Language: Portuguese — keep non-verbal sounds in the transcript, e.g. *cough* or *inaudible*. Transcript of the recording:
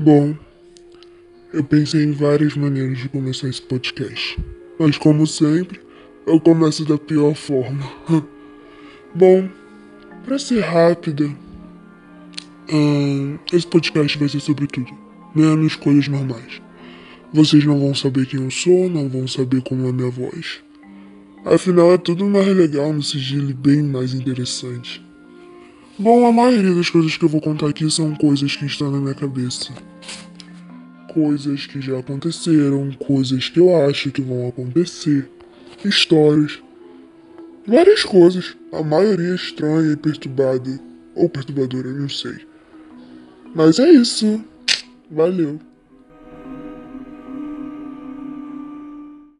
Bom, eu pensei em várias maneiras de começar esse podcast. Mas como sempre, eu começo da pior forma. *laughs* Bom, para ser rápida, hum, esse podcast vai ser sobre tudo, menos coisas normais. Vocês não vão saber quem eu sou, não vão saber como é minha voz. Afinal, é tudo mais legal no sigilo e bem mais interessante. Bom, a maioria das coisas que eu vou contar aqui são coisas que estão na minha cabeça. Coisas que já aconteceram, coisas que eu acho que vão acontecer, histórias, várias coisas. A maioria estranha e perturbada, ou perturbadora, não sei. Mas é isso. Valeu.